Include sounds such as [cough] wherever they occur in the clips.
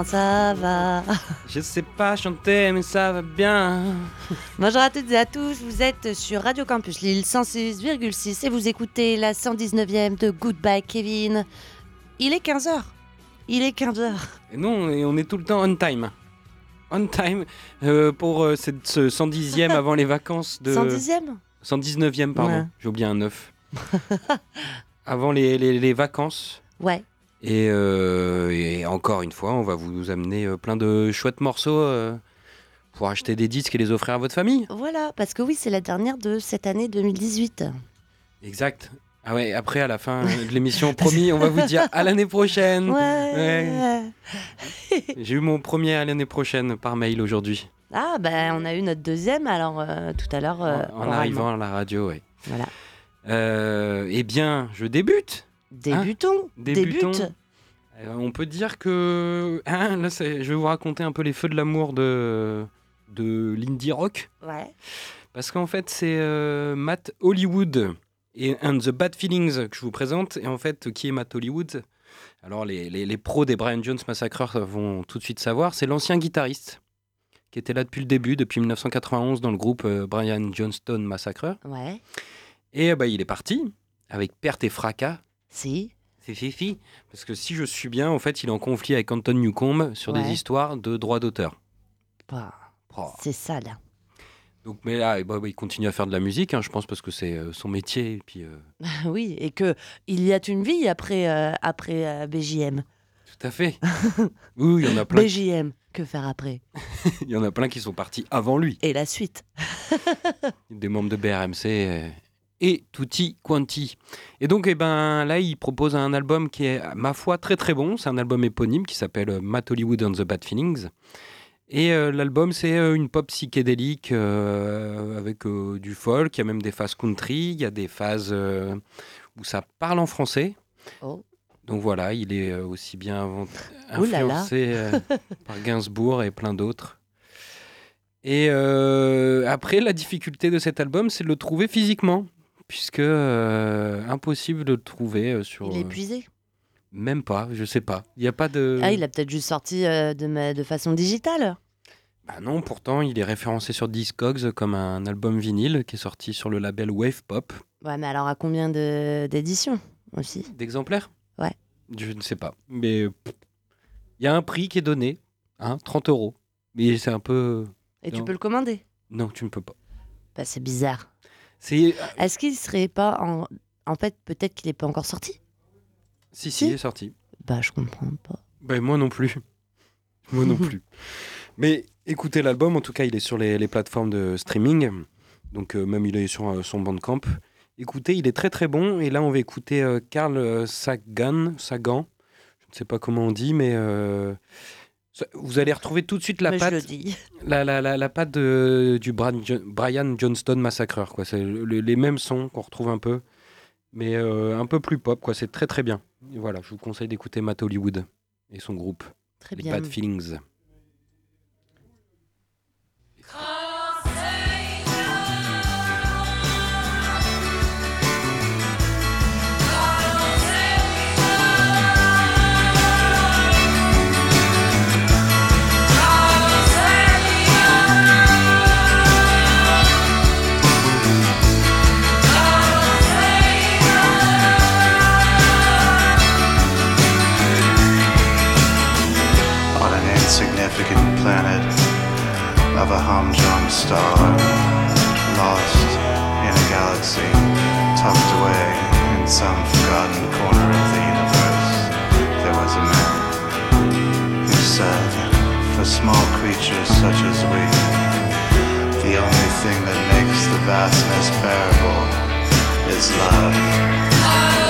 Comment ça va je sais pas chanter mais ça va bien. Bonjour à toutes et à tous, vous êtes sur Radio Campus Lille 106,6 et vous écoutez la 119e de Goodbye Kevin. Il est 15h. Il est 15h. Et non, on est tout le temps on time. On time euh, pour euh, cette, ce 110e avant les vacances de... 110e 119e, pardon. Ouais. J'ai oublié un 9. avant les, les- les vacances. Ouais. Et, euh, et encore une fois, on va vous amener euh, plein de chouettes morceaux euh, pour acheter des disques et les offrir à votre famille. Voilà, parce que oui, c'est la dernière de cette année 2018. Exact. Ah ouais, après, à la fin [laughs] de l'émission, promis, on va vous dire à l'année prochaine. Ouais. J'ai eu mon premier à l'année prochaine par mail aujourd'hui. Ah, ben on a eu notre deuxième alors euh, tout à l'heure. en arrivant à la radio, ouais. Voilà. Eh bien, je débute. Débutons. Débutons. Débute. Euh, on peut dire que. [laughs] Hein, là, je vais vous raconter un peu les feux de l'amour de, de l'indie rock. Ouais. Parce qu'en fait, c'est euh, Matt Hollywood et And the Bad Feelings que je vous présente. Et en fait, qui est Matt Hollywood? Alors, les, les- les pros des Brian Jones Massacreurs vont tout de suite savoir. C'est l'ancien guitariste qui était là depuis le début, depuis 1991, dans le groupe euh, Brian Johnston Massacreur. Ouais. Et bah, il est parti avec perte et fracas. Si. C'est fifi. Parce que si je suis bien, en fait, il est en conflit avec Anton Newcombe sur des histoires de droits d'auteur. Bah, Oh. c'est ça là. Donc, mais là, eh bah, bah, il continue à faire de la musique, hein, je pense, parce que c'est euh, son métier. Et puis, euh, [laughs] oui, et que il y a une vie après, euh, après euh, BJM. tout à fait. oui, il y en a plein. BJM, que faire après? [laughs] Il y en a plein qui sont partis avant lui. Et la suite. [laughs] Des membres de BRMC et tutti quanti. Et donc, eh ben, là, il propose un album qui est, à ma foi, très très bon. C'est un album éponyme qui s'appelle euh, Matt Hollywood and the Bad Feelings. Et euh, l'album, c'est euh, une pop psychédélique euh, avec du folk. Il y a même des phases country. Il y a des phases où ça parle en français. Oh. Donc voilà, il est aussi bien influencé par Gainsbourg et plein d'autres. Et euh, après, la difficulté de cet album, c'est de le trouver physiquement, puisque euh, impossible de le trouver euh, sur. Il est euh, épuisé. même pas, je sais pas. Il n'y a pas de. Ah, il a peut-être juste sorti de, ma- de façon digitale. Bah non, pourtant, il est référencé sur Discogs comme un album vinyle qui est sorti sur le label Wave Pop. Ouais, mais alors à combien de- d'éditions aussi? D'exemplaires? Ouais. Je ne sais pas. Mais il y a un prix qui est donné, hein, 30 euros. Mais c'est un peu. Et tu peux le commander? Non, tu ne peux pas. bah, C'est bizarre. C'est. Est-ce qu'il serait pas en. En fait, peut-être qu'il n'est pas encore sorti? Si, si, Si. il est sorti. Bah, je comprends pas. Ben, moi non plus. [laughs] Moi non [laughs] plus. Mais écoutez l'album, en tout cas, il est sur les, les plateformes de streaming. Donc, euh, même il est sur euh, son bandcamp. Écoutez, il est très très bon. Et là, on va écouter euh, Carl euh, Sagan. Sagan. Je ne sais pas comment on dit, mais. Vous allez retrouver tout de suite la mais patte, la, la, la, la patte de- du Brian, Jo- Brian Johnston Massacreur. Quoi. C'est le- les mêmes sons qu'on retrouve un peu, mais euh, un peu plus pop. Quoi. C'est très très bien. Et voilà, je vous conseille d'écouter Matt Hollywood et son groupe. Très Les bien. Bad Feelings. Of a humdrum star, lost in a galaxy, tucked away in some forgotten corner of the universe. There was a man who said, for small creatures such as we, the only thing that makes the vastness bearable is love.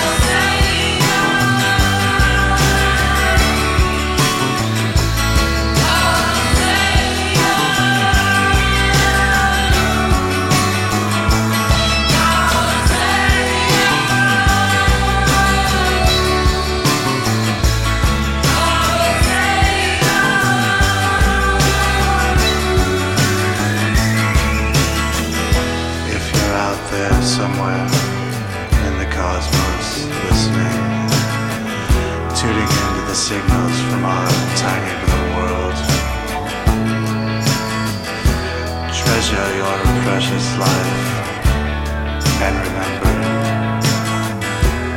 Are a tiny little world. Treasure your precious life and remember,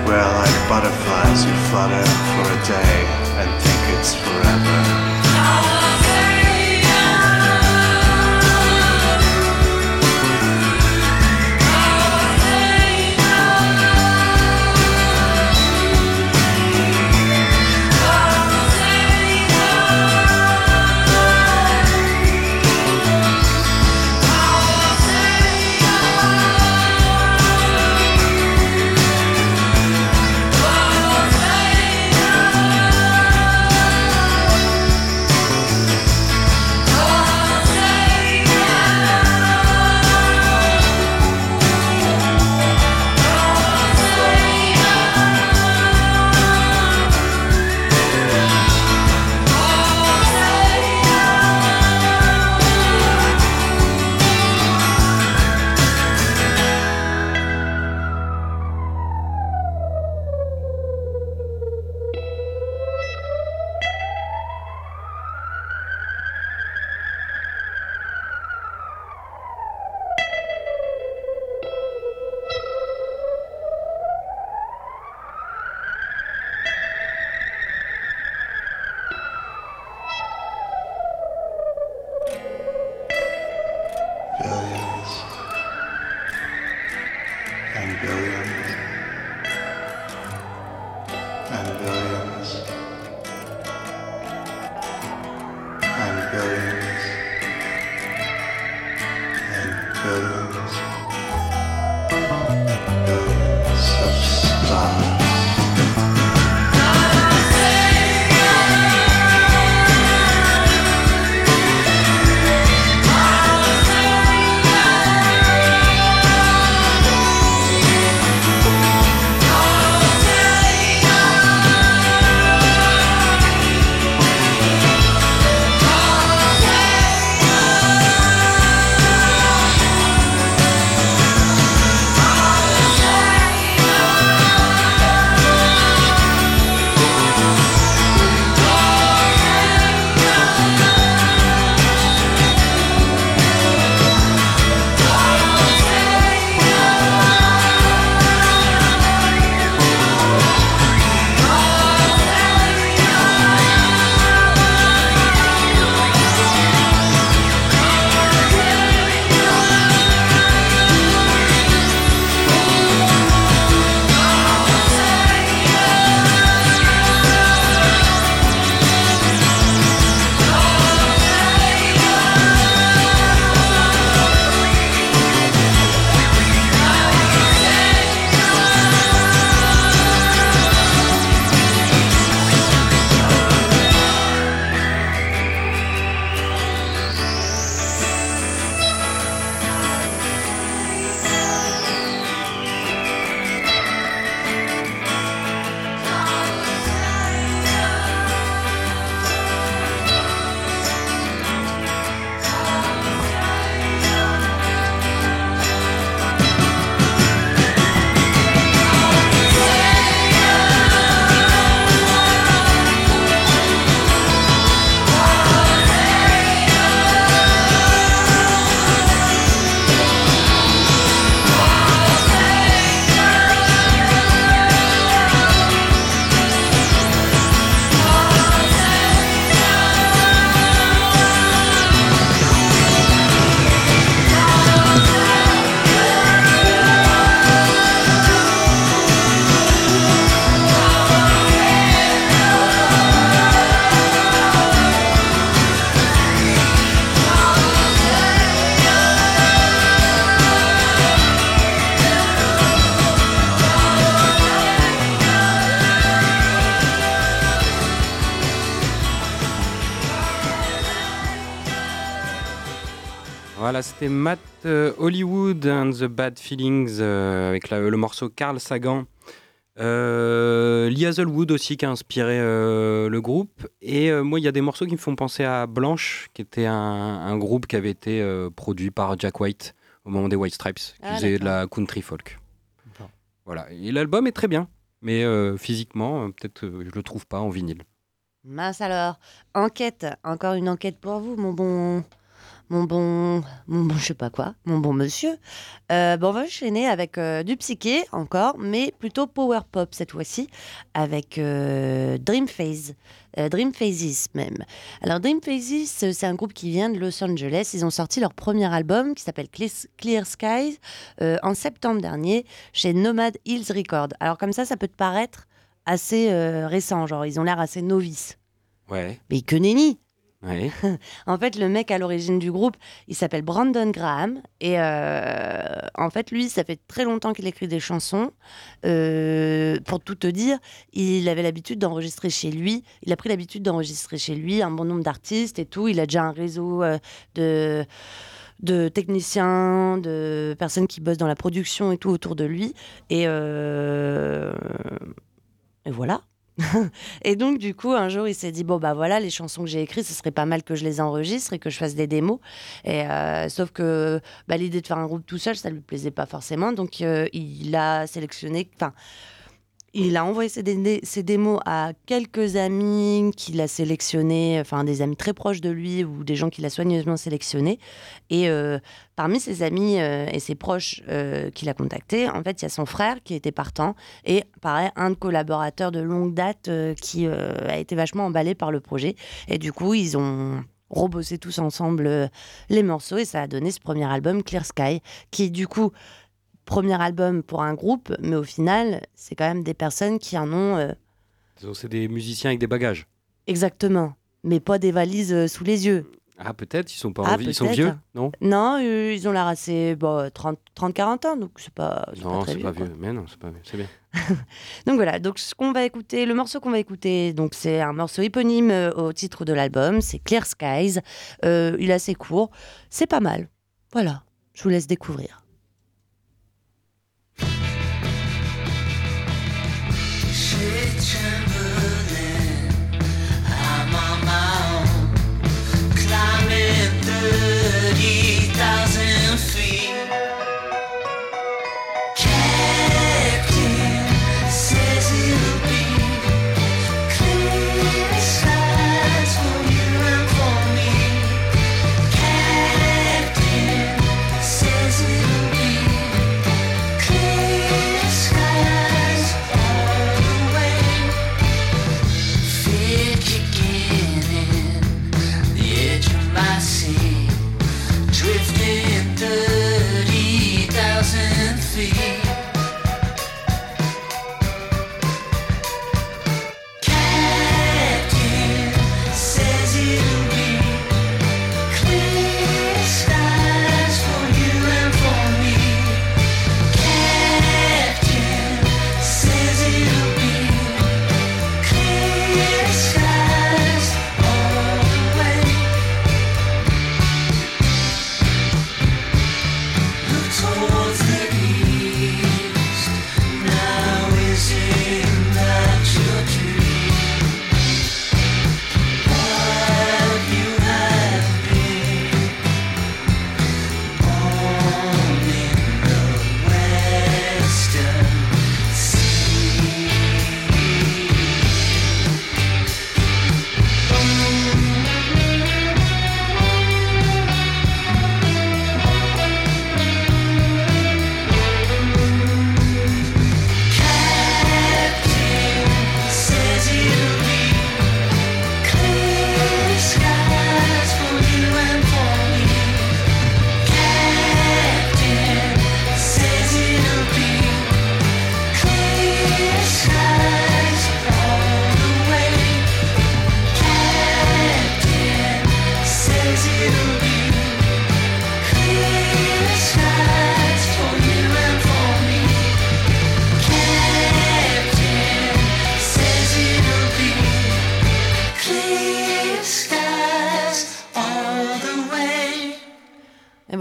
we're like butterflies who flutter for a day and think it's forever. C'était Matt euh, Hollywood and the Bad Feelings euh, avec la- le morceau Carl Sagan. Euh, Lee Hazelwood aussi qui a inspiré euh, le groupe. Et euh, moi, il y a des morceaux qui me font penser à Blanche, qui était un, un groupe qui avait été euh, produit par Jack White au moment des White Stripes, qui Ah, faisait de la country folk. Voilà. Et l'album est très bien, mais euh, physiquement, euh, peut-être euh, je le trouve pas en vinyle. Mince alors. Enquête. Encore une enquête pour vous, mon bon. Mon bon. Mon bon, je sais pas quoi. Mon bon monsieur. Euh, bon, on va enchaîner avec euh, du psyché encore, mais plutôt power pop cette fois-ci, avec euh, Dream Phase. Dream Phases même. Alors Dream Phases, c'est un groupe qui vient de Los Angeles. Ils ont sorti leur premier album qui s'appelle Clear- Skies en septembre dernier chez Nomad Hills Records. Alors comme ça, ça peut te paraître assez récent, genre ils ont l'air assez novices. Ouais, Mais que nenni [laughs] En fait, le mec à l'origine du groupe, il s'appelle Brandon Graham. Et euh, en fait, lui, ça fait très longtemps qu'il écrit des chansons. Euh, pour tout te dire, il avait l'habitude d'enregistrer chez lui. Il a pris l'habitude d'enregistrer chez lui un bon nombre d'artistes et tout. Il a déjà un réseau euh, de techniciens, de personnes qui bossent dans la production et tout autour de lui. Et voilà. [laughs] et donc, du coup, un jour, il s'est dit bon, bah voilà, les chansons que j'ai écrites, ce serait pas mal que je les enregistre et que je fasse des démos. Et, euh, sauf que bah, l'idée de faire un groupe tout seul, ça lui plaisait pas forcément. Donc, euh, il a sélectionné. Il a envoyé ses, dé- ses démos à quelques amis qu'il a sélectionnés, enfin des amis très proches de lui ou des gens qu'il a soigneusement sélectionnés. Et euh, parmi ses amis euh, et ses proches euh, qu'il a contactés, en fait, il y a son frère qui était partant et, pareil, un de collaborateurs de longue date qui a été vachement emballé par le projet. Et du coup, ils ont rebossé tous ensemble les morceaux et ça a donné ce premier album, Clear Sky, qui du coup premier album pour un groupe, mais au final, c'est quand même des personnes qui en ont euh, C'est des musiciens avec des bagages. exactement, mais pas des valises euh, sous les yeux. Ah, peut-être, ils sont pas Ah, en vie. Ils sont peut-être. vieux Non? Non, euh, ils ont l'air assez bon, 30-40 ans, donc c'est pas, Non, c'est pas vieux. quoi. Mais non, c'est pas vieux. C'est bien. [laughs] Donc voilà, donc ce qu'on va écouter, le morceau qu'on va écouter, donc c'est un morceau éponyme euh, au titre de l'album, c'est Clear Skies. Euh, il est assez court, c'est pas mal. Voilà, je vous laisse découvrir. kitchen.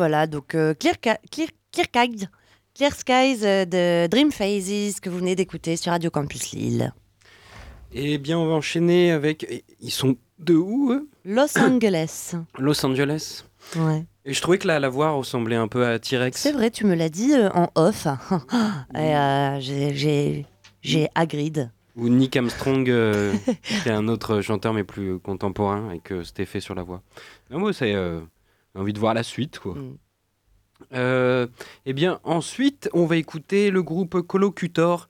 Voilà, donc euh, Clear, Clear, Clear Skies, Clear Skies euh, de Dream Phases que vous venez d'écouter sur Radio Campus Lille. Eh bien, on va enchaîner avec. Ils sont de où, eux? Los [coughs] Angeles. Los Angeles. Ouais. Et je trouvais que la, la voix ressemblait un peu à T-Rex. C'est vrai, tu me l'as dit euh, en off. [laughs] Et euh, j'ai- agreed. Ou Nick Armstrong, euh, [laughs] qui est un autre chanteur mais plus contemporain avec euh, cet effet sur la voix. Non, moi, c'est j'ai envie de voir la suite, quoi. Mm. Euh, eh bien, ensuite, on va écouter le groupe Colocutor,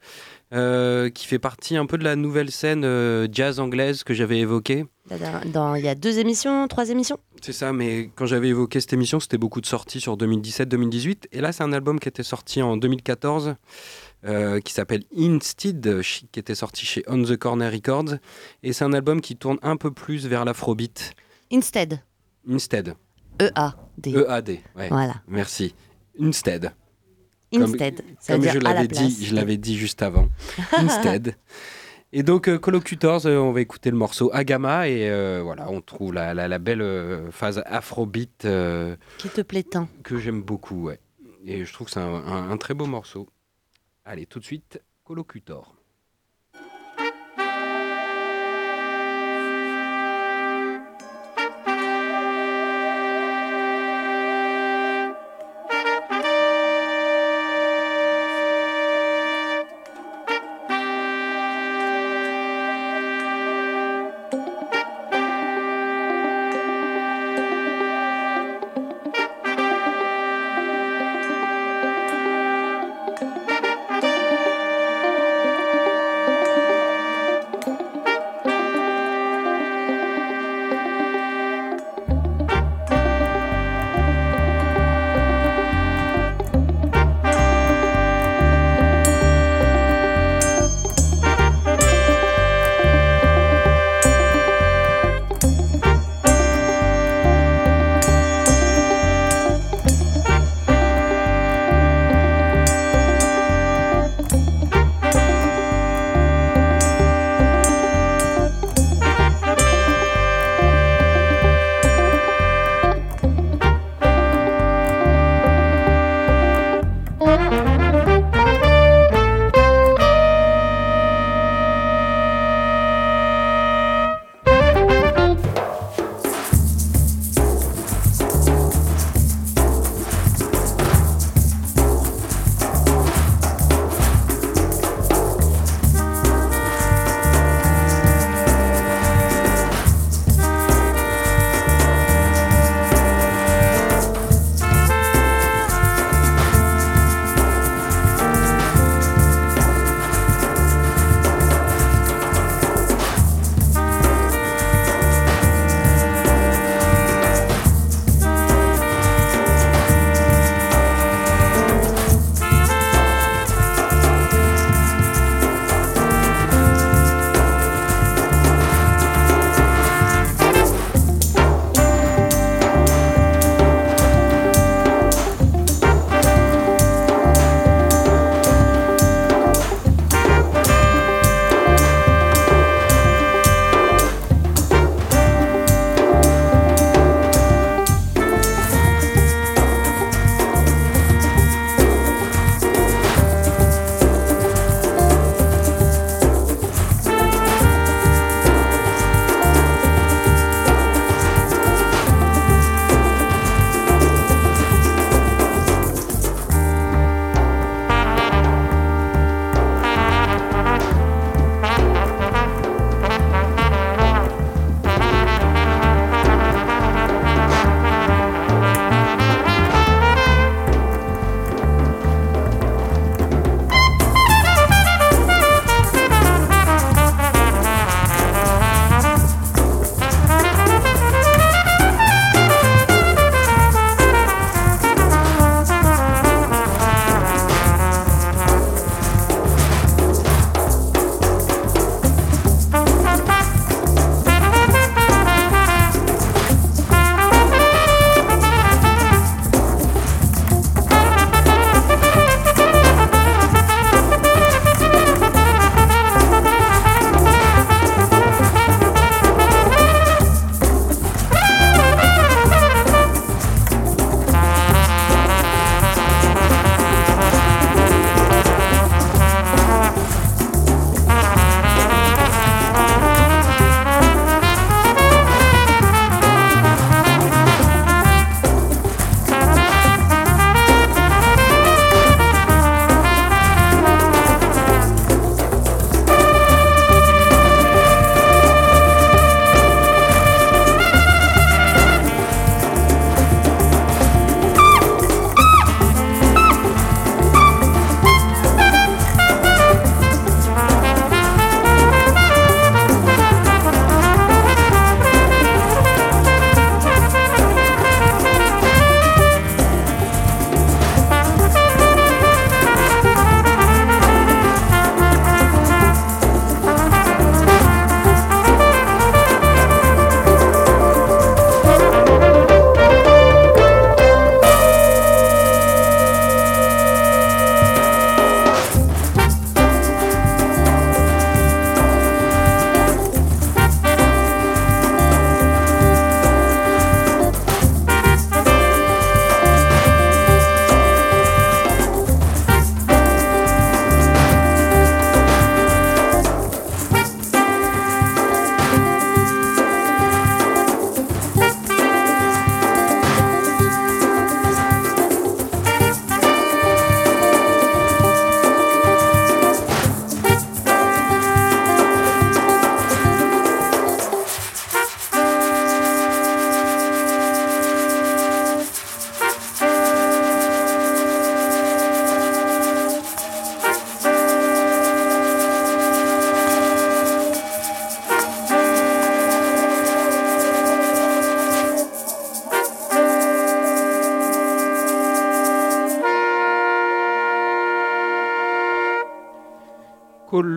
euh, qui fait partie un peu de la nouvelle scène euh, jazz anglaise que j'avais évoquée. Dans- dans- Il y a deux émissions, trois émissions. C'est ça, mais quand j'avais évoqué cette émission, c'était beaucoup de sorties sur 2017-2018. Et là, c'est un album qui était sorti en 2014, euh, qui s'appelle Instead, qui était sorti chez On the Corner Records. Et c'est un album qui tourne un peu plus vers l'afrobeat. Instead. Instead. E-A-D. E-A-D. Ouais. Voilà. Merci. Instead. Instead. Comme je l'avais dit, je l'avais dit juste avant. [laughs] Instead. Et donc, euh, Collocutors, euh, on va écouter le morceau Agama et euh, voilà, on trouve la, la- la belle euh, phase afrobeat Qui te plaît tant que j'aime beaucoup, ouais. Et je trouve que c'est un, un- un très beau morceau. Allez, tout de suite, Collocutor.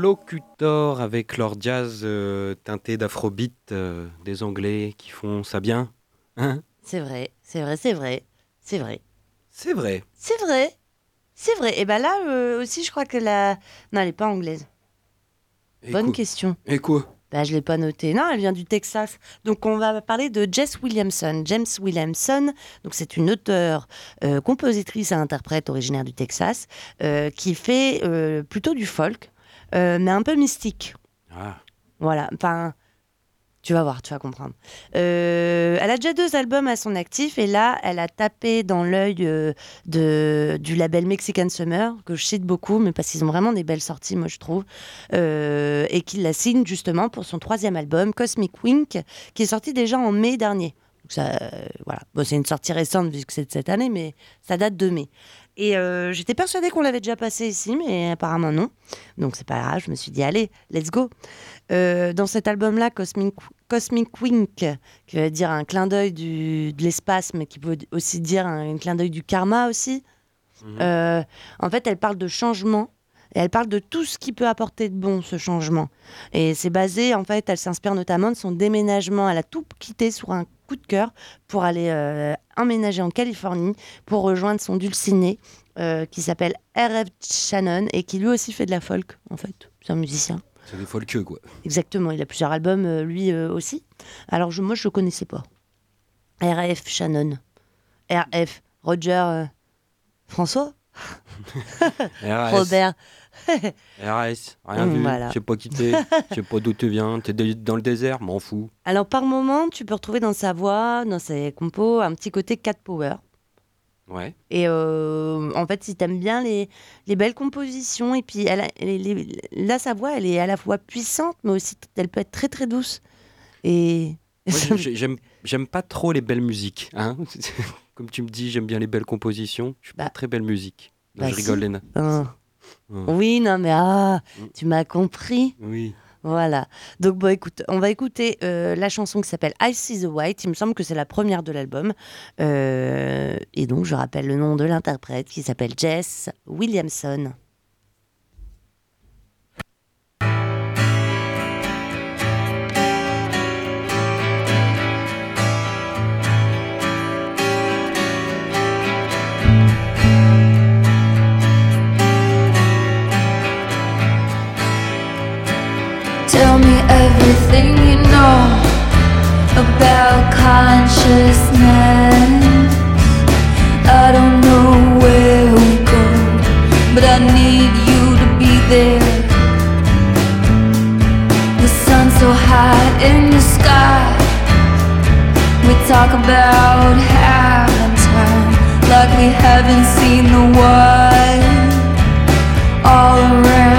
Interlocutor avec leur jazz euh, teinté d'afrobeat euh, des Anglais qui font ça bien. Hein? C'est vrai, c'est vrai, c'est vrai, c'est vrai. C'est vrai. C'est vrai, c'est vrai. Et ben là euh, aussi, je crois que la. Non, elle n'est pas anglaise. Et Bonne quoi? question. Et quoi? Bah, je l'ai pas noté. Non, elle vient du Texas. Donc, on va parler de Jess Williamson. James Williamson, donc c'est une auteure, euh, compositrice et interprète originaire du Texas, euh, qui fait euh, plutôt du folk, euh, mais un peu mystique. Ah, Voilà. Enfin, tu vas voir, tu vas comprendre. Euh, elle a déjà deux albums à son actif et là, elle a tapé dans l'œil euh, de, du label Mexican Summer, que je cite beaucoup, mais parce qu'ils ont vraiment des belles sorties, moi je trouve, euh, et qui la signe justement pour son troisième album, Cosmic Wink, qui est sorti déjà en mai dernier. Donc ça, voilà. Bon, c'est une sortie récente vu que c'est de cette année, mais ça date de mai. Et euh, j'étais persuadée qu'on l'avait déjà passé ici, mais apparemment non. Donc c'est pas grave, je me suis dit, allez, let's go. Euh, dans cet album-là, Cosmic, Cosmic Wink, qui veut dire un clin d'œil du- de l'espace, mais qui peut aussi dire un, un clin d'œil du karma aussi. Mhm. Euh, en fait, elle parle de changement et elle parle de tout ce qui peut apporter de bon ce changement. Et c'est basé, en fait, elle s'inspire notamment de son déménagement. Elle a tout quitté sur un coup de cœur pour aller euh, emménager en Californie pour rejoindre son dulciné euh, qui s'appelle R.F. Shannon et qui lui aussi fait de la folk, en fait. C'est un musicien. c'est des folkeux, quoi. Exactement, il a plusieurs albums, euh, lui aussi. Alors je, moi, je ne connaissais pas. R.F. Shannon. R.F. Roger François. [laughs] [laughs] Robert. [laughs] RAS, rien Mm, vu. voilà. Je sais pas qui t'es. Je sais pas d'où tu viens. T'es dans le désert, m'en fous. Alors par moment, tu peux retrouver dans sa voix, dans ses compos, un petit côté cat power. Ouais. Et euh, en fait, si t'aimes bien les, les belles compositions, et puis elle a- les- les- là, sa voix, elle est à la fois puissante, mais aussi elle peut être très très douce. Et [laughs] j'aime, j'aime pas trop les belles musiques. Hein [laughs] Comme tu me dis, j'aime bien les belles compositions. Je suis Bah. pas très belle musique. Non, Bah, je rigole, si. Léna. Hein. Hein. Oui, non, mais ah, Mm. tu m'as compris. Oui. Voilà. Donc, bon, écoute, on va écouter euh, la chanson qui s'appelle I See the White. Il me semble que c'est la première de l'album. Euh, et donc, je rappelle le nom de l'interprète qui s'appelle Jess Williamson. Consciousness. I don't know where we go, but I need you to be there. The so high in the sky. We talk about having time like we haven't seen the white all around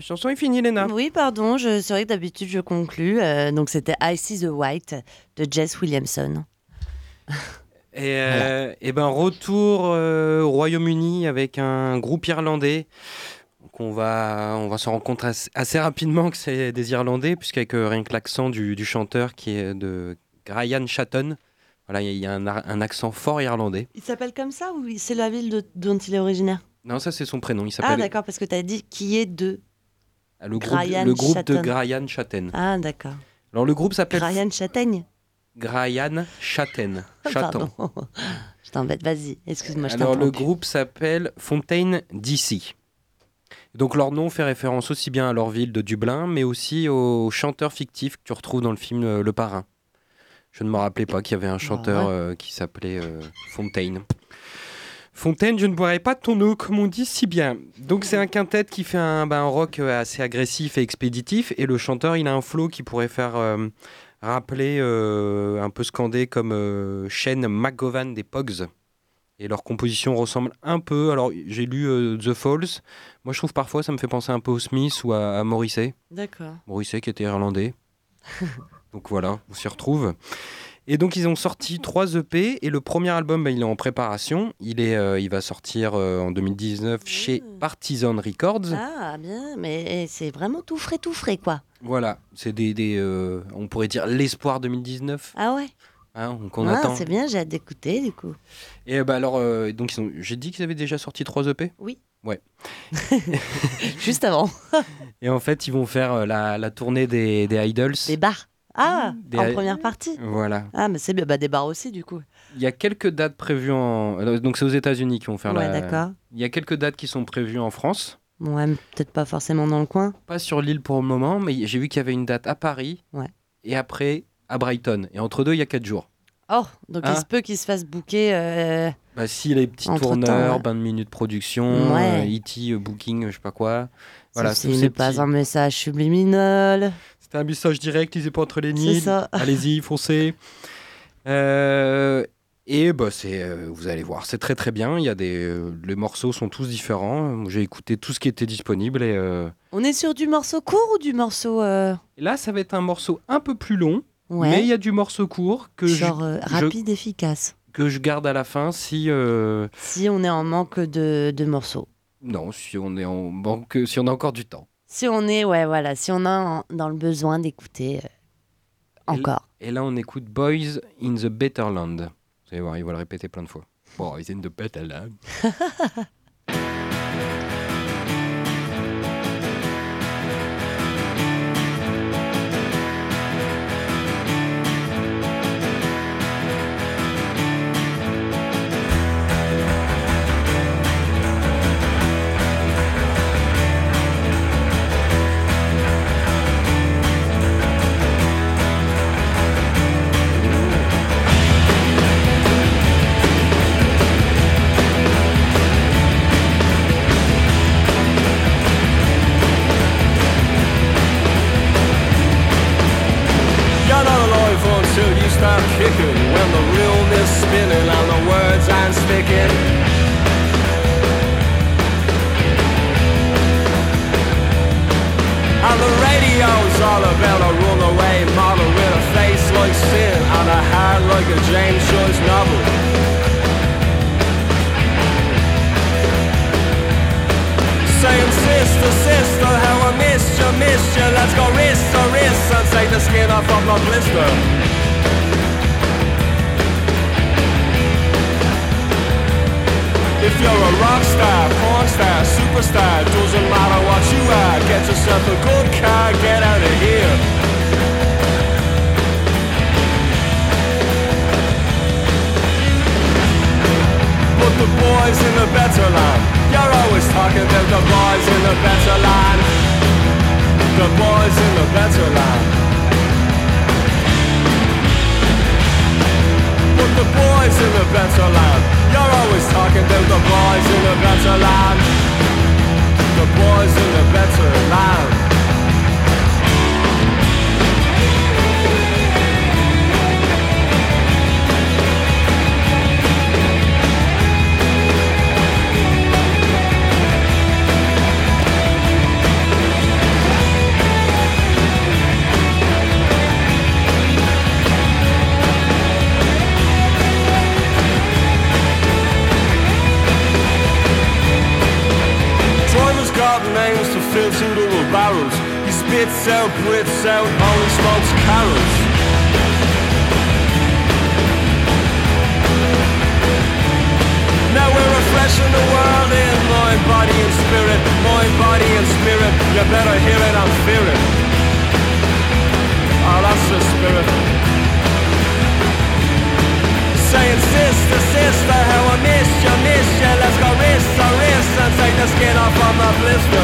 chanson est finie, Léna. Oui, pardon, je, c'est vrai que d'habitude je conclus. euh, donc c'était I See the White de Jess Williamson. [laughs] Et, euh, et ben retour euh, au Royaume-Uni avec un groupe irlandais. Donc on va, on va se rendre compte assez, assez rapidement que c'est des Irlandais, puisqu'avec euh, rien que l'accent du, du chanteur qui est de Ryan Chatton, voilà, il y a- un, accent fort irlandais. Il s'appelle comme ça ou c'est la ville de- dont il est originaire? Non, ça c'est son prénom. Il Ah d'accord, parce que tu as dit qui est de. Ah, le groupe, Grayan le groupe de. Grayan Chatten. Ah d'accord. Alors le groupe s'appelle Ryan Châtaigne. Grayan Chatten. [laughs] Pardon. je t'embête, vas-y, excuse-moi, je Alors le groupe s'appelle Fontaine DC. Donc leur nom fait référence aussi bien à leur ville de Dublin, mais aussi au chanteur fictif que tu retrouves dans le film euh, Le Parrain. Je ne me rappelais pas qu'il y avait un chanteur ouais. euh, qui s'appelait euh, Fontaine. Fontaine, je ne boirai pas de ton eau, comme on dit si bien. Donc c'est un quintet qui fait un, un rock euh, assez agressif et expéditif, et le chanteur, il a un flow qui pourrait faire euh, rappeler euh, un peu scandé comme euh, Shane McGowan des Pogs. Et leur composition ressemble un peu. Alors j'ai lu The Falls. Moi je trouve parfois ça me fait penser un peu au Smith ou à, à Morrissey. D'accord. Morrissey qui était irlandais. [laughs] donc voilà, on s'y retrouve. Et donc ils ont sorti trois EP et le premier album bah, il est en préparation. Il, est, euh, il va sortir euh, en 2019 chez Mmh. Partisan Records. Ah bien, mais c'est vraiment tout frais, tout frais quoi. Voilà, c'est des, des, euh, on pourrait dire l'espoir 2019. Ah ouais. hein, Ah, attend. c'est bien, j'ai hâte d'écouter du coup. Et bah alors donc j'ai dit qu'ils avaient déjà sorti trois EP. [laughs] Juste avant. [laughs] Et en fait ils vont faire la, la tournée des, des Idols. Des bars. Ah, Des- en première partie. Voilà. Ah, mais c'est bien, bah, des bars aussi du coup. Il y a quelques dates prévues en. euh, Donc c'est aux États-Unis qui vont faire ouais, la. d'accord. Il y a quelques dates qui sont prévues en France. Ouais, peut-être pas forcément dans le coin. Pas sur l'île pour le moment, mais j'ai vu qu'il y avait une date à Paris. Ouais. Et après à Brighton. Et entre deux, il y a quatre jours. Oh, donc il se peut qu'il se fasse booker. euh, Bah, si les petits tourneurs, ouais. 20 minutes de production, Ouais. euh, E.T. euh, booking, je sais pas quoi. Voilà, Ceci tous ces n'est pas petits- un message subliminal. C'était un message direct, lisez pas entre les ça. Allez-y, [laughs] foncez. Euh, et bah, c'est, euh, vous allez voir, c'est très très bien. Il y a des, euh, les morceaux sont tous différents. J'ai écouté tout ce qui était disponible et, euh, On est sur du morceau court ou du morceau. là, ça va être un morceau un peu plus long, Ouais. mais il y a du morceau court que, Genre je, je- rapide, efficace. que je garde à la fin si Si on est en manque de, de morceaux. non, si on est en banque, si on a encore du temps. Si on est, ouais, voilà, si on a en- dans le besoin d'écouter euh, encore. Et là, on écoute Boys in the Better Land. Vous allez voir, il va le répéter plein de fois. Boys in the Better Land. [laughs] all about a runaway model With a face like sin and a heart like a James Joyce novel. Saying sister, sister, how I missed you, missed you. Let's go wrist to wrist and take the skin off of my blister you're a rock star, porn star, superstar Doesn't matter what you are. Get yourself a good car, get out of here. But the boys in the better land You're always talking about the boys in the better land The boys in the better land But the boys in the better land You're always talking about the boys in the better land. The boys in the better land spits out, breathes out, only smokes carols. Now we're refreshing the world in mind, body and spirit, mind, body and spirit. You better hear it and fear it. Oh, that's the spirit. Saying sister, sister, how I miss you, miss you. Let's go wrist to wrist and take the skin off of my blister.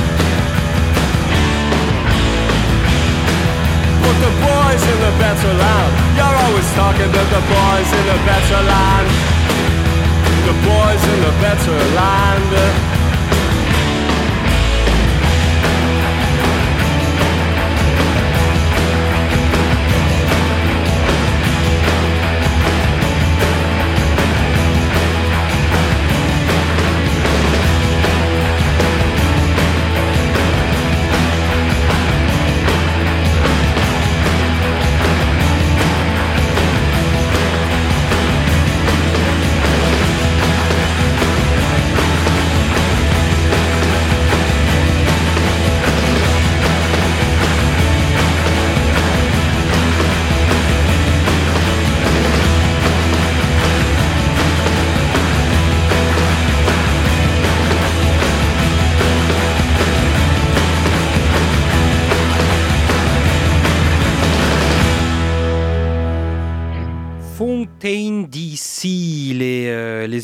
Put the boys in the better land. You're always talking about the boys in the better land. The boys in the better land.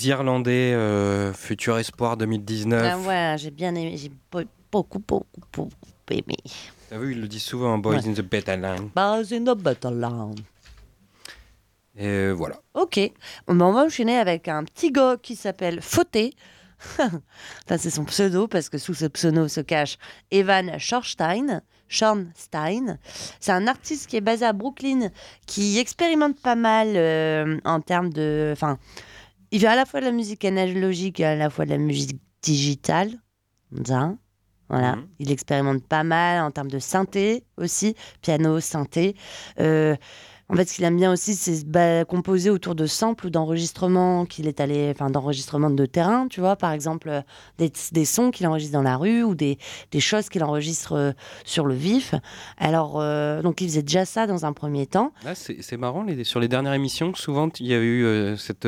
Irlandais, euh, futur espoir 2019. Ah ouais, j'ai bien aimé, j'ai be- beaucoup, beaucoup, beaucoup aimé. T'as vu, ils le disent souvent, Boys Ouais. in the Better Land. Buzz in the better land. Et voilà. Ok, on va enchaîner avec un petit gars qui s'appelle Fauté. [laughs] C'est son pseudo parce que sous ce pseudo se cache Evan Schorstein. Schornstein. C'est un artiste qui est basé à Brooklyn, qui expérimente pas mal euh, en termes de. Enfin, il fait à la fois de la musique analogique et à la fois de la musique digitale. Voilà, Mhm. il expérimente pas mal en termes de synthé aussi, piano, synthé. Euh, en fait, ce qu'il aime bien aussi, c'est bah, composer autour de samples ou d'enregistrements qu'il est allé, enfin d'enregistrements de terrain, tu vois, par exemple euh, des, des sons qu'il enregistre dans la rue ou des, des choses qu'il enregistre euh, sur le vif. Alors, euh, donc il faisait déjà ça dans un premier temps. Là, c'est marrant, les, sur les dernières émissions, souvent, il y a eu euh, cette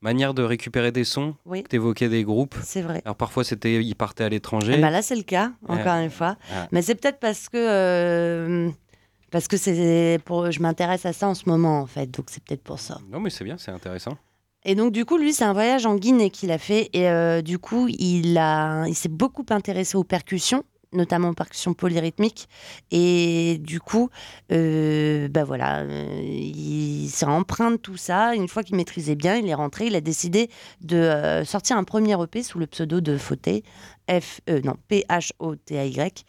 manière de récupérer des sons. Oui. Tu évoquais des groupes. C'est vrai. Alors parfois, c'était ils partaient à l'étranger. Eh ben là, c'est le cas, Ouais. encore une fois. Mais c'est peut-être parce que. euh, parce que c'est pour, je m'intéresse à ça en ce moment, en fait. Donc, c'est peut-être pour ça. Non, mais c'est bien, c'est intéressant. Et donc, du coup, lui, c'est un voyage en Guinée qu'il a fait. Et euh, du coup, il, a, il s'est beaucoup intéressé aux percussions, notamment aux percussions polyrythmiques. Et du coup, euh, bah voilà, euh, il s'est empreint de tout ça. Une fois qu'il maîtrisait bien, il est rentré. Il a décidé de euh, sortir un premier EP sous le pseudo de Fauté. F, euh, non, P-H-O-T-A-Y.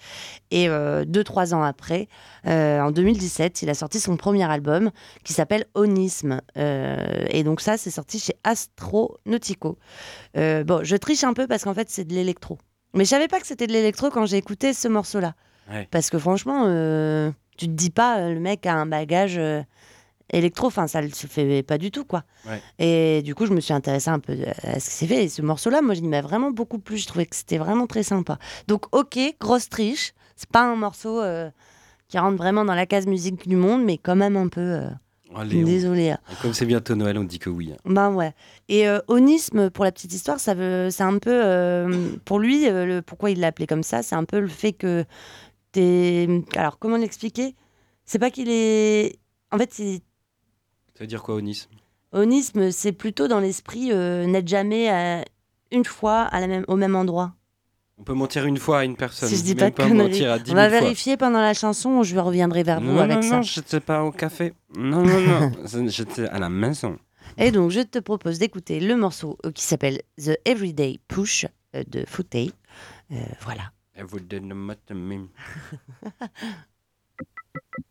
Et deux, trois ans après, en 2017, il a sorti son premier album qui s'appelle Onisme. Et donc ça, c'est sorti chez Astronautico. Bon, je triche un peu parce qu'en fait, c'est de l'électro. Mais je savais pas que c'était de l'électro quand j'ai écouté ce morceau-là. Ouais. Parce que franchement, euh, tu te dis pas, euh, le mec a un bagage euh, électro, enfin, ça le se fait pas du tout, quoi. Ouais. Et du coup, je me suis intéressée un peu à ce qui s'est fait. Et ce morceau-là, moi, il m'a vraiment beaucoup plu. Je trouvais que c'était vraiment très sympa. Donc, ok, grosse triche. C'est pas un morceau euh, qui rentre vraiment dans la case musique du monde, mais quand même un peu. On- Désolée. hein. Comme c'est bientôt Noël, on dit que oui. hein. Ben ouais. Et euh, onisme, pour la petite histoire, ça veut, c'est un peu, euh, pour lui, euh, le, pourquoi il l'a appelé comme ça, c'est un peu le fait que t'es, alors comment l'expliquer? C'est pas qu'il est, en fait, c'est- Ça veut dire quoi, Onis onisme, c'est plutôt dans l'esprit n'être jamais une fois à la même, au même endroit. On peut mentir une fois à une personne. Si je dis pas de conneries. mentir à dix On va fois. vérifier pendant la chanson, je reviendrai vers vous Non, avec non, ça. non, j'étais pas au café. Non, non, non. [laughs] j'étais à la maison. Et donc, je te propose d'écouter le morceau euh, qui s'appelle The Everyday Push euh, de Foutey. Euh, voilà. Every [laughs]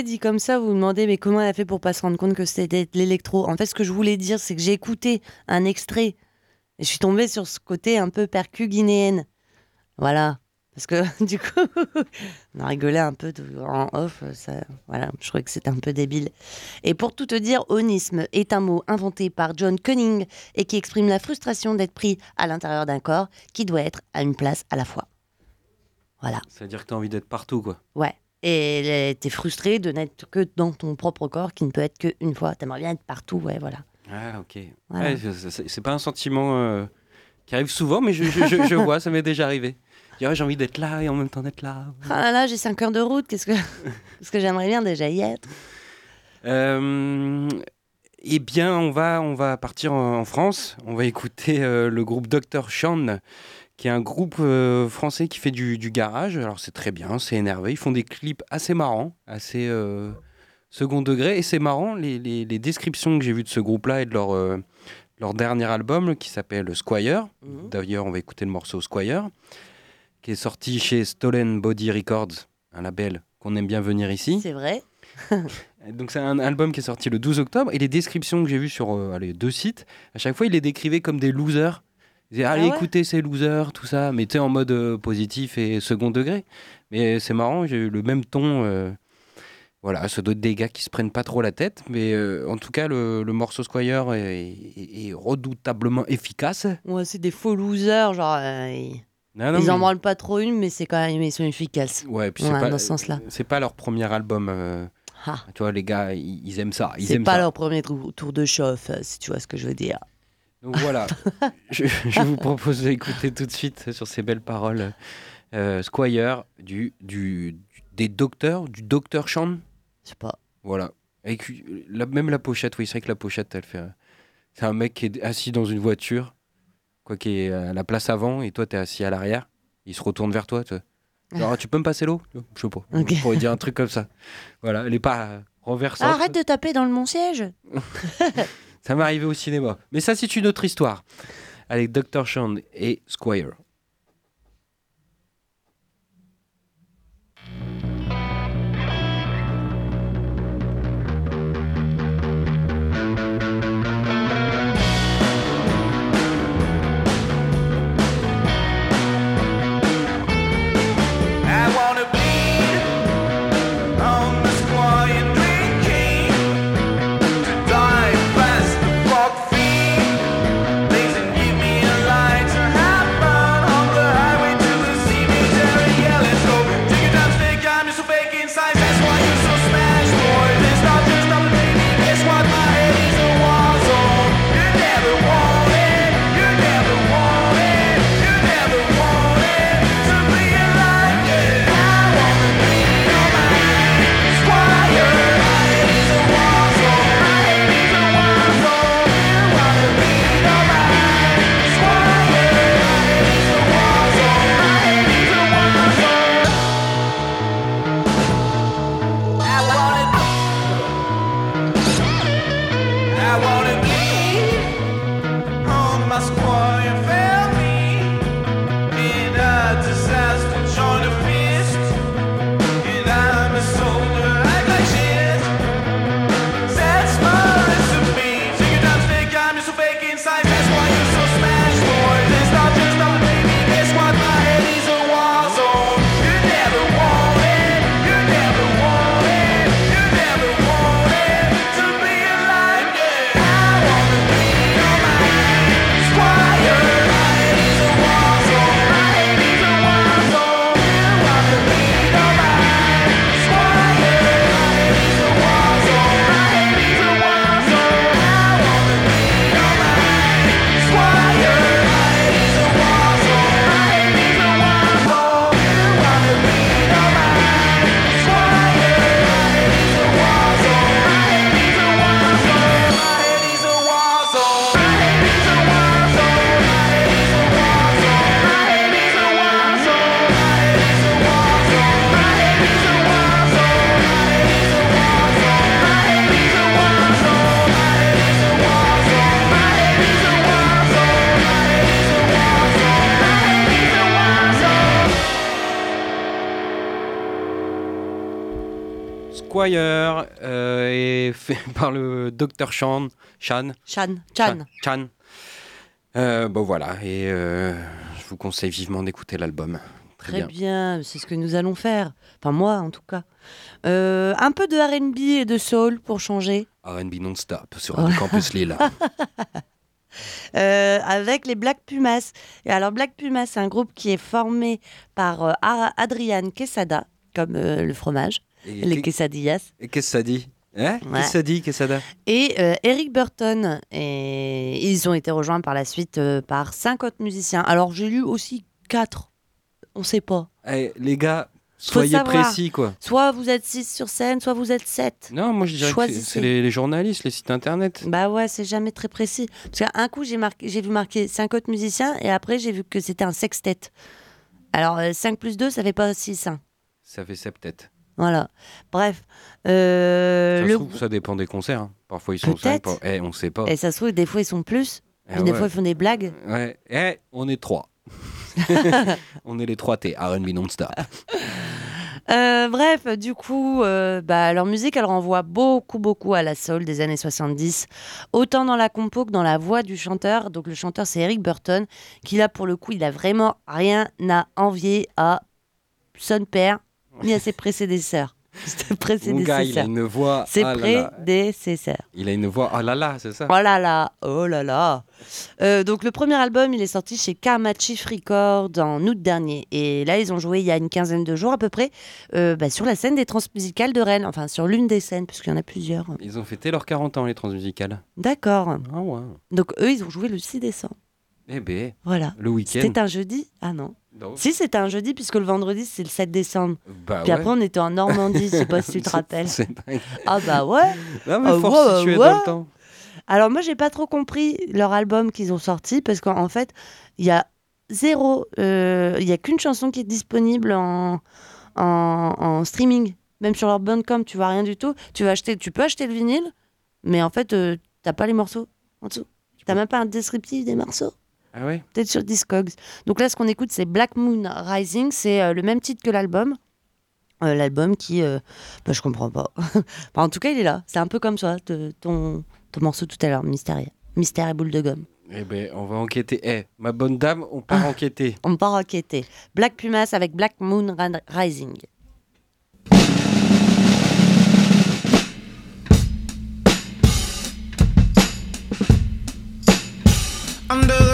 dit comme ça, vous vous demandez, mais comment elle a fait pour pas se rendre compte que c'était de l'électro? En fait, ce que je voulais dire, c'est que j'ai écouté un extrait et je suis tombée sur ce côté un peu percu guinéenne. Voilà. Parce que [laughs] du coup, on a rigolé un peu en off. Ça, voilà, je trouvais que c'était un peu débile. Et pour tout te dire, onisme est un mot inventé par John Cunning et qui exprime la frustration d'être pris à l'intérieur d'un corps qui doit être à une place à la fois. Voilà. C'est-à-dire que tu as envie d'être partout, quoi. Ouais. Et t'es frustré de n'être que dans ton propre corps qui ne peut être qu'une fois. T'aimerais bien être partout, ouais, voilà. Ah, ok. Voilà. Ouais, c'est- pas un sentiment euh, qui arrive souvent, mais je, je- je- je [laughs] vois, ça m'est déjà arrivé. J'ai envie d'être là et en même temps d'être là. Ah là là, j'ai 5 heures de route, qu'est-ce que, [laughs] qu'est-ce que j'aimerais bien déjà y être? Euh, eh bien, on va, on va partir en, en France. On va écouter euh, le groupe Dr. Sean, qui est un groupe euh, français qui fait du, du garage. Alors, c'est très bien, c'est énervé. Ils font des clips assez marrants, assez euh, second degré. Et c'est marrant, les, les- les descriptions que j'ai vues de ce groupe-là et de leur, euh, leur dernier album qui s'appelle Squire. D'ailleurs, on va écouter le morceau Squire, qui est sorti chez Stolen Body Records, un label qu'on aime bien venir ici. C'est vrai [laughs] Donc c'est un album qui est sorti le 12 octobre et les descriptions que j'ai vues sur euh, allez, deux sites, à chaque fois il les décrivait comme des losers. Disait allez Ah ouais écoutez ces losers, tout ça, mais tu en mode euh, positif et second degré. Mais c'est marrant, j'ai eu le même ton. euh, voilà, ça doit des gars qui se prennent pas trop la tête, mais euh, en tout cas le, le morceau Squire est, est- est redoutablement efficace. Ouais, c'est des faux losers, genre. ils Non, non, ils en branlent pas trop une, mais c'est quand même. Ils sont efficaces. Ouais, puis Ouais, c'est pas, dans ce sens-là. C'est pas leur premier album. Ah, tu vois, les gars, ils, ils aiment ça. C'est pas ça. leur premier tour, de chauffe, si tu vois ce que je veux dire. Donc voilà, [laughs] je, je vous propose d'écouter tout de suite sur ces belles paroles euh, Squire du, du, des docteurs, du docteur Sean. Je sais pas. Voilà. Avec la, même la pochette, oui, c'est vrai que la pochette, elle fait. C'est un mec qui est assis dans une voiture, quoi, qui est à la place avant, et toi, t'es assis à l'arrière. Il se retourne vers toi. Genre, tu peux me passer l'eau? Je sais pas. Ok. On pourrait dire un truc comme ça. Voilà, elle est pas euh, renversante. Ah, arrête de taper dans le mon siège [laughs] Ça m'est arrivé au cinéma. Mais ça, c'est une autre histoire. Avec Dr. Sean et Squire. Euh, et fait [laughs] par le Dr. Chan. Chan. Chan, Chan. Chan. Euh, bon voilà, et euh, je vous conseille vivement d'écouter l'album. Très, Très bien. bien, c'est ce que nous allons faire. Enfin, moi, en tout cas. Un peu de RB et de soul pour changer. R&B non-stop sur Radio Campus Lille. [laughs] Euh, avec les Black Pumas. Et alors, Black Pumas, c'est un groupe qui est formé par euh, Adrian Quesada, comme euh, le fromage, Et les quesadillas, et qu'est-ce que ça dit Hein? Ouais. Qu'est-ce que ça dit, qu'est-ce que ça dit et euh, Eric Burton. Et ils ont été rejoints par la suite euh, par cinq autres musiciens. Alors, j'ai lu aussi quatre. On sait pas. Eh, Les gars, soyez précis, quoi. Soit vous êtes six sur scène, soit vous êtes sept. Non, moi je dirais que c'est- les, les journalistes, les sites internet. Bah ouais, c'est jamais très précis. Parce qu'un coup, j'ai marqué, j'ai vu marquer 5 autres musiciens et après, j'ai vu que c'était un sextet. Alors, 5 plus 2, ça fait pas 6. Ça fait peut-être. Voilà. Bref. euh, Ça, se le... trouve, ça dépend des concerts. hein. Parfois ils sont cinq. Peut-être. par- Eh, on sait pas. Et ça se trouve, des fois, ils sont plus. Eh des fois, ils font des blagues. Ouais. Eh, on est trois. [laughs] on est les trois T. R&B non-stop. Euh, bref, du coup, euh, bah, leur musique, elle renvoie beaucoup, beaucoup à la soul des années 70, autant dans la compo que dans la voix du chanteur. Donc le chanteur, c'est Eric Burton, qui là, pour le coup, il a vraiment rien à envier à son père ni à ses prédécesseurs. [laughs] Ses Mon gars, il a prédécesseurs. une voix. Ses ah prédécesseurs. Il a une voix. Ah là là, c'est ça. Oh là là, oh là là. Euh, donc le premier album, il est sorti chez Karma Chief Records en août dernier. Et là, ils ont joué il y a une quinzaine de jours à peu près euh, bah, sur la scène des transmusicales de Rennes. Enfin, sur l'une des scènes, puisqu'il y en a plusieurs. Ils ont fêté leurs 40 ans, les transmusicales. D'accord. Ah ouais. Donc eux, ils ont joué le 6 décembre. Eh ben, Voilà. le week-end. C'était un jeudi Ah non. Non. Si, c'était un jeudi, puisque le vendredi, c'est le 7 décembre. Bah Puis ouais. après, on était en Normandie, je sais pas si tu te [laughs] rappelles. Ah bah ouais Non, mais Ah ouais, ouais. dans le temps. Alors moi, j'ai pas trop compris leur album qu'ils ont sorti parce qu'en en fait, il y a zéro, euh, il y a qu'une chanson qui est disponible en, en, en streaming, même sur leur Bandcamp, tu vois rien du tout. Tu vas acheter, tu peux acheter le vinyle, mais en fait, euh, t'as pas les morceaux en dessous. T'as même pas un descriptif des morceaux. Ah ouais Peut-être sur Discogs. Donc là, ce qu'on écoute, c'est Black Moon Rising. C'est euh, le même titre que l'album. Euh, l'album qui, euh, bah, je comprends pas. [laughs] Enfin, en tout cas, il est là. C'est un peu comme ça, te- ton, ton morceau tout à l'heure, Mystère. Mystère et boule de gomme. Eh ben, on va enquêter. Eh, ma bonne dame, on part enquêter. [laughs] On part enquêter. Black Pumas avec Black Moon Ra- Rising. Under the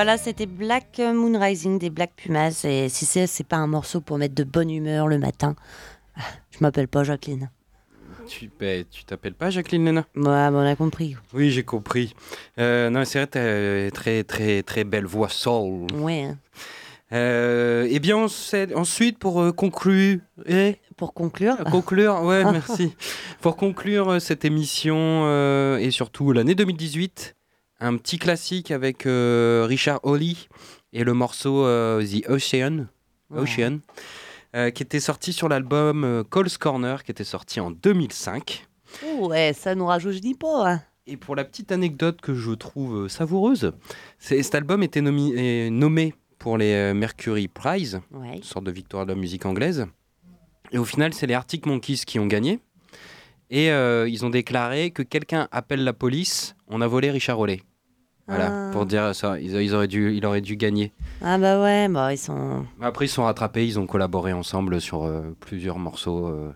voilà, c'était Black Moon Rising des Black Pumas. Et si c'est c'est pas un morceau pour mettre de bonne humeur le matin, [laughs] je m'appelle pas Jacqueline. Tu ben, tu t'appelles pas Jacqueline Lena Ouais, bon, on a compris. Oui, j'ai compris. Euh, non, c'est vrai, t'as très, très, très belle voix soul. Ouais. Euh, eh bien, on ensuite, pour euh, conclure, eh, Pour conclure, conclure, ouais, [laughs] merci. Pour conclure euh, cette émission euh, et surtout l'année 2018, un petit classique avec euh, Richard Hawley et le morceau euh, The Ocean, Ouais. Ocean euh, qui était sorti sur l'album Cole's Corner, qui était sorti en 2005. ouais, ça nous rajeunit pas. hein. Et pour la petite anecdote que je trouve savoureuse, cet album était nommé pour les Mercury Prize, Ouais. une sorte de victoire de la musique anglaise. Et au final, c'est les Arctic Monkeys qui ont gagné. Et euh, ils ont déclaré que quelqu'un appelle la police, on a volé Richard Rollet. Voilà, Ah. pour dire ça, ils, ils auraient dû, il aurait dû gagner. Ah bah ouais, bah ils sont. Après, ils sont rattrapés, ils ont collaboré ensemble sur euh, plusieurs morceaux. euh.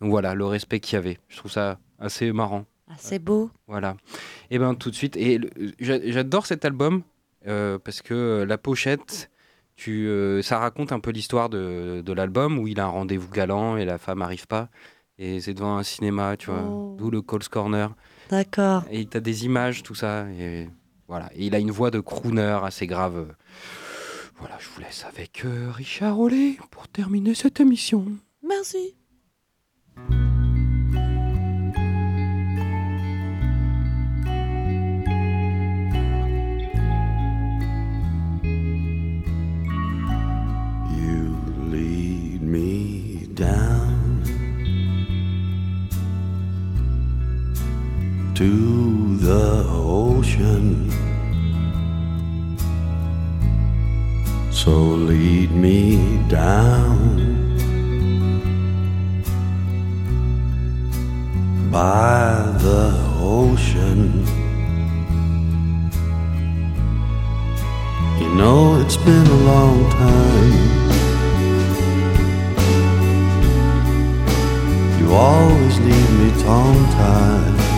Donc voilà, le respect qu'il y avait. Je trouve ça assez marrant. Ah, c'est beau. Voilà. Et ben tout de suite. Et le- j'a- j'adore cet album euh, parce que la pochette, tu, euh, ça raconte un peu l'histoire de, de l'album où il a un rendez-vous galant et la femme arrive pas. Et c'est devant un cinéma, tu vois. Oh. D'où le Cole's Corner. D'accord. Et t'as des images, tout ça. Et voilà. Et il a une voix de crooner assez grave. Voilà, je vous laisse avec euh, Richard Rollet pour terminer cette émission. Merci. You lead me down to the ocean. So lead me down by the ocean. You know it's been a long time. You always leave me tongue tied.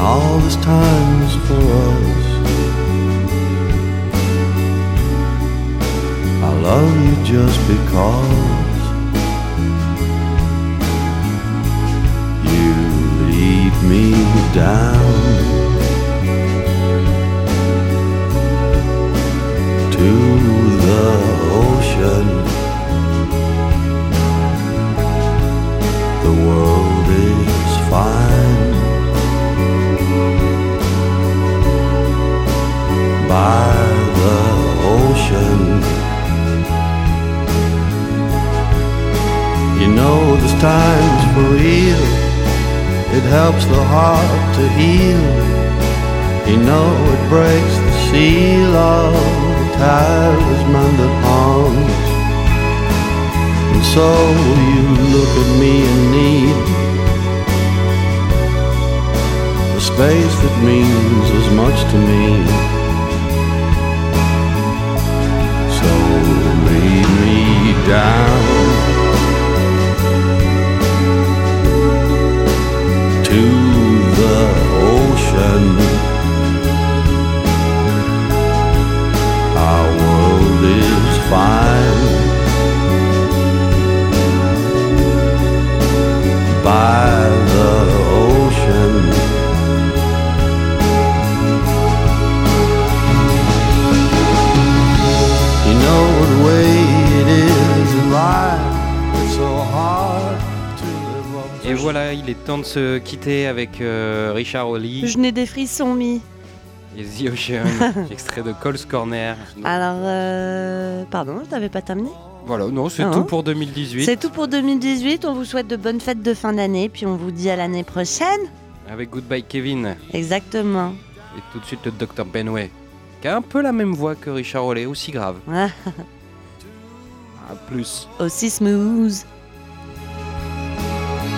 All this time's for us. I love you just because you lead me down. to the ocean. Know this time's for real. It helps the heart to heal. You know it breaks the seal of the talisman that haunts. And so you look at me in need. The space that means as much to me. So lead me down ocean. Our world is fine by the il est temps de se quitter avec euh, Richard Hawley Je n'ai des frissons mis. et The Ocean, extrait de Cole's Corner. Alors, euh, pardon, je n'avais pas terminé. Voilà, non, c'est Ah, tout hein. pour 2018. C'est tout pour 2018. On vous souhaite de bonnes fêtes de fin d'année, puis on vous dit à l'année prochaine. Avec Goodbye Kevin Exactement. et tout de suite le Dr Benway, qui a un peu la même voix que Richard Hawley, aussi grave. Ah, plus. aussi smooth.